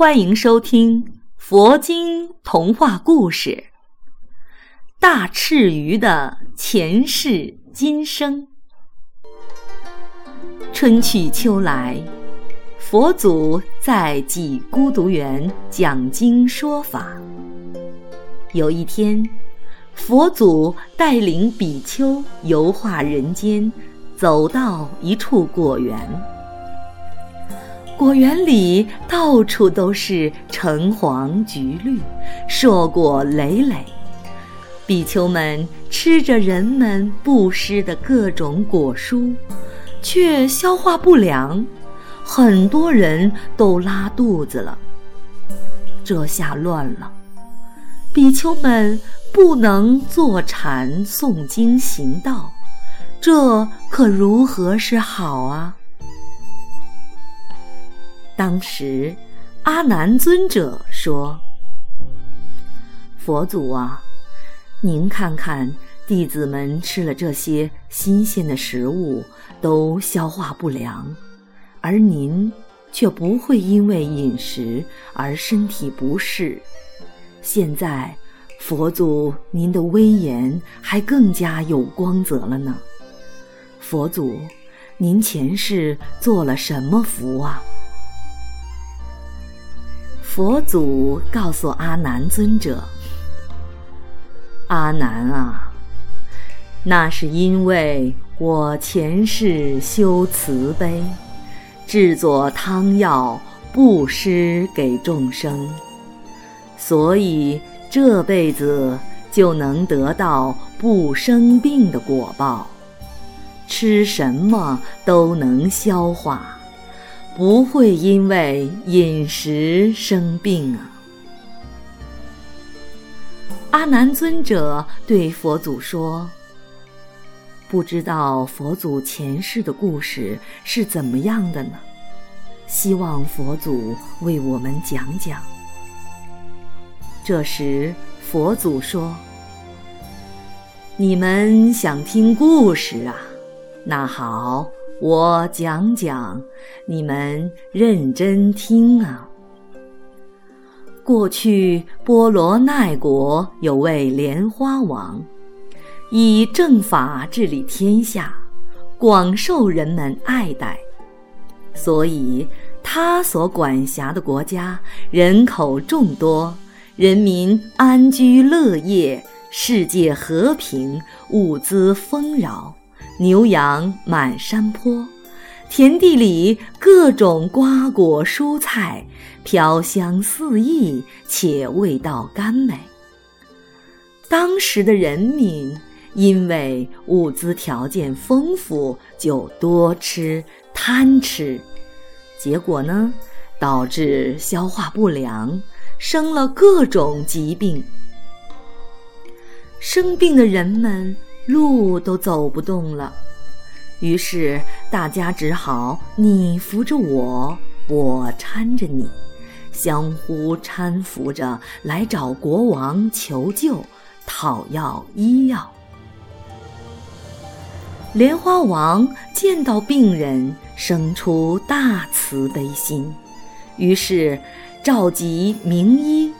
欢迎收听佛经童话故事《大赤鱼的前世今生》。春去秋来，佛祖在济孤独园讲经说法。有一天，佛祖带领比丘游化人间，走到一处果园。果园里到处都是橙黄橘绿，硕果累累。比丘们吃着人们布施的各种果蔬，却消化不良，很多人都拉肚子了。这下乱了，比丘们不能坐禅诵经行道，这可如何是好啊？当时，阿难尊者说：“佛祖啊，您看看弟子们吃了这些新鲜的食物，都消化不良，而您却不会因为饮食而身体不适。现在，佛祖您的威严还更加有光泽了呢。佛祖，您前世做了什么福啊？”佛祖告诉阿难尊者：“阿难啊，那是因为我前世修慈悲，制作汤药布施给众生，所以这辈子就能得到不生病的果报，吃什么都能消化。”不会因为饮食生病啊！阿难尊者对佛祖说：“不知道佛祖前世的故事是怎么样的呢？希望佛祖为我们讲讲。”这时，佛祖说：“你们想听故事啊？那好。”我讲讲，你们认真听啊。过去波罗奈国有位莲花王，以正法治理天下，广受人们爱戴，所以他所管辖的国家人口众多，人民安居乐业，世界和平，物资丰饶。牛羊满山坡，田地里各种瓜果蔬菜飘香四溢，且味道甘美。当时的人民因为物资条件丰富，就多吃贪吃，结果呢，导致消化不良，生了各种疾病。生病的人们。路都走不动了，于是大家只好你扶着我，我搀着你，相互搀扶着来找国王求救，讨要医药。莲花王见到病人，生出大慈悲心，于是召集名医，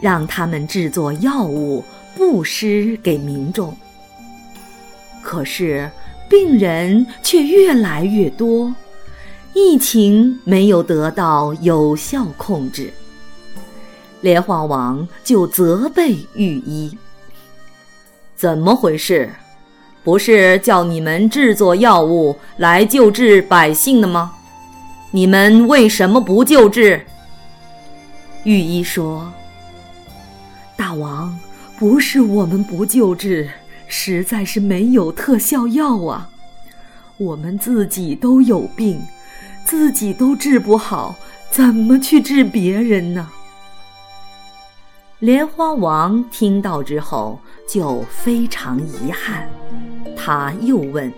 让他们制作药物，布施给民众。可是，病人却越来越多，疫情没有得到有效控制。莲花王就责备御医：“怎么回事？不是叫你们制作药物来救治百姓的吗？你们为什么不救治？”御医说：“大王，不是我们不救治。”实在是没有特效药啊！我们自己都有病，自己都治不好，怎么去治别人呢？莲花王听到之后就非常遗憾，他又问：“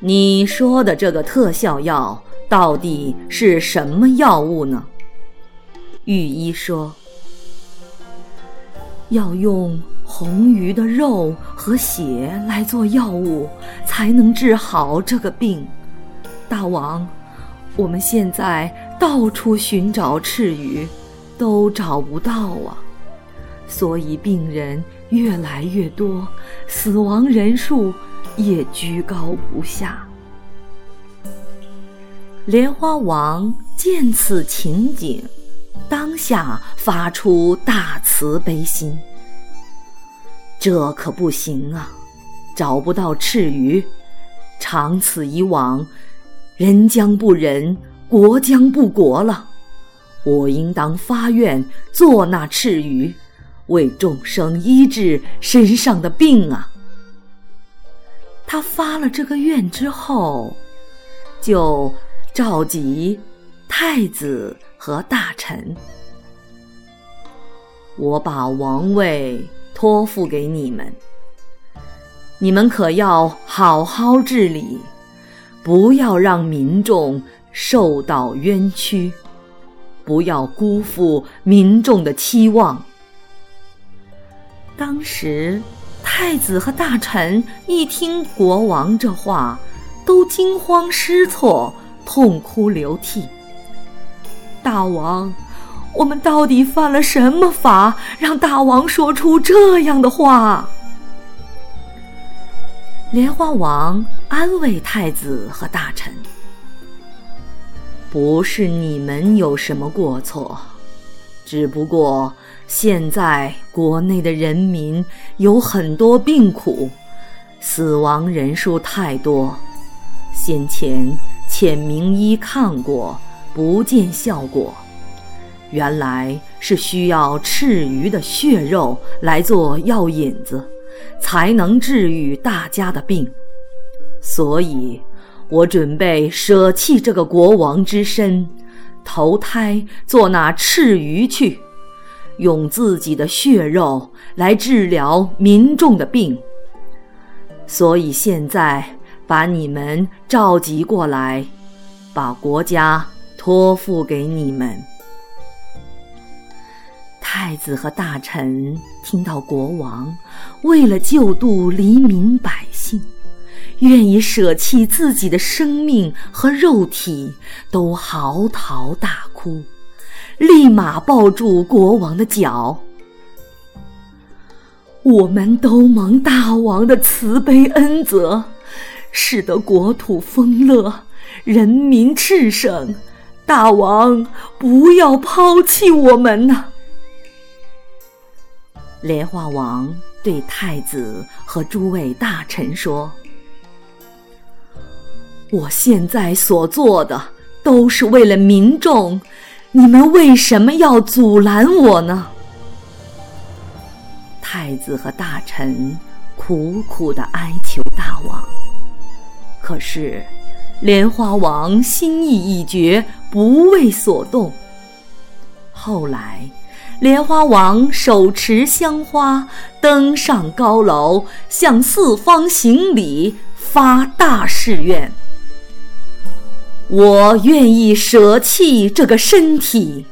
你说的这个特效药到底是什么药物呢？”御医说：“要用红鱼的肉和血来做药物，才能治好这个病。大王，我们现在到处寻找赤鱼。”都找不到啊，所以病人越来越多，死亡人数也居高不下。莲花王见此情景，当下发出大慈悲心。这可不行啊，找不到赤鱼，长此以往，人将不仁，国将不国了。我应当发愿做那赤鱼，为众生医治身上的病啊！他发了这个愿之后，就召集太子和大臣，我把王位托付给你们，你们可要好好治理，不要让民众受到冤屈。不要辜负民众的期望。当时，太子和大臣一听国王这话，都惊慌失措，痛哭流涕。大王，我们到底犯了什么法，让大王说出这样的话？莲花王安慰太子和大臣。不是你们有什么过错，只不过现在国内的人民有很多病苦，死亡人数太多。先前请名医看过，不见效果，原来是需要赤鱼的血肉来做药引子，才能治愈大家的病，所以。我准备舍弃这个国王之身，投胎做那赤鱼去，用自己的血肉来治疗民众的病。所以现在把你们召集过来，把国家托付给你们。太子和大臣听到国王为了救度黎民百姓。愿意舍弃自己的生命和肉体，都嚎啕大哭，立马抱住国王的脚。我们都蒙大王的慈悲恩泽，使得国土丰乐，人民炽盛。大王不要抛弃我们呐！莲花王对太子和诸位大臣说。我现在所做的都是为了民众，你们为什么要阻拦我呢？太子和大臣苦苦的哀求大王，可是莲花王心意已决，不为所动。后来，莲花王手持香花，登上高楼，向四方行礼，发大誓愿。我愿意舍弃这个身体，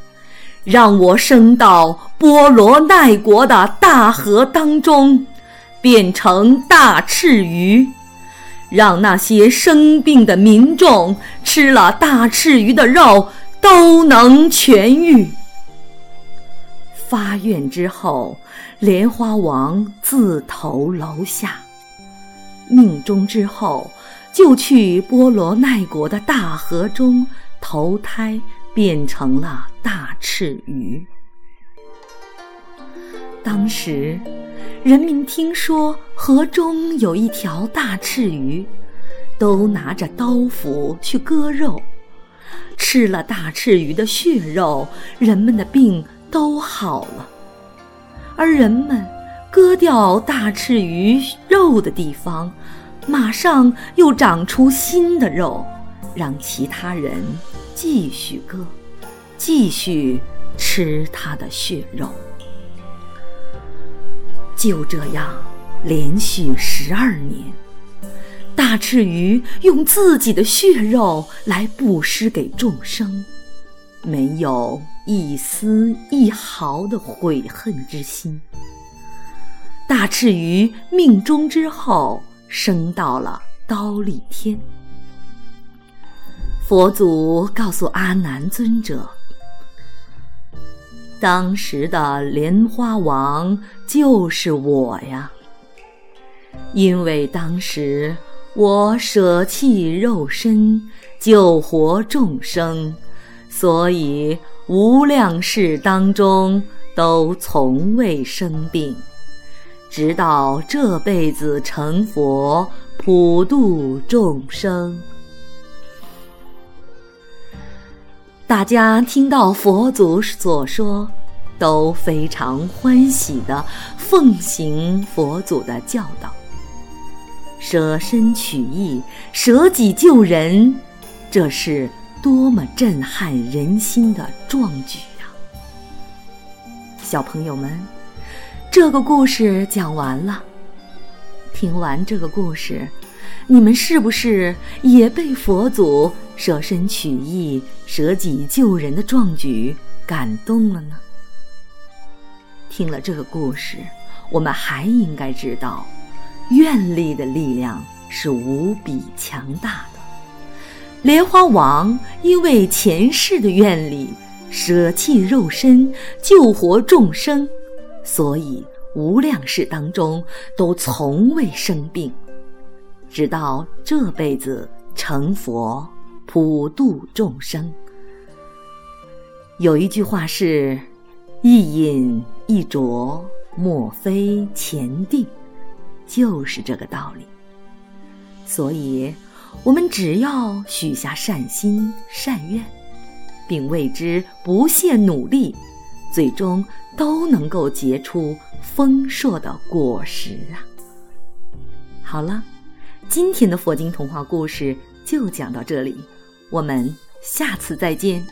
让我升到波罗奈国的大河当中，变成大赤鱼，让那些生病的民众吃了大赤鱼的肉都能痊愈。发愿之后，莲花王自投楼下，命中之后。就去波罗奈国的大河中投胎，变成了大赤鱼。当时，人民听说河中有一条大赤鱼，都拿着刀斧去割肉。吃了大赤鱼的血肉，人们的病都好了。而人们割掉大赤鱼肉的地方。马上又长出新的肉，让其他人继续割。继续吃它的血肉。就这样，连续十二年，大赤鱼用自己的血肉来布施给众生，没有一丝一毫的悔恨之心。大赤鱼命终之后，升到了刀立天。佛祖告诉阿难尊者。当时的莲花王就是我呀，因为当时我舍弃肉身救活众生，所以无量世当中都从未生病，直到这辈子成佛普度众生。大家听到佛祖所说，都非常欢喜的奉行佛祖的教导，舍身取义、舍己救人，这是多么震撼人心的壮举呀！小朋友们，这个故事讲完了。听完这个故事，你们是不是也被佛祖？舍身取义、舍己救人的壮举感动了呢。听了这个故事，我们还应该知道，愿力的力量是无比强大的。莲花王因为前世的愿力，舍弃肉身救活众生，所以无量世当中都从未生病，直到这辈子成佛。普度众生。有一句话是：“一饮一啄，莫非前定。”就是这个道理。所以，我们只要许下善心善愿，并为之不懈努力，最终都能够结出丰硕的果实啊！好了，今天的佛经童话故事就讲到这里。我们下次再见。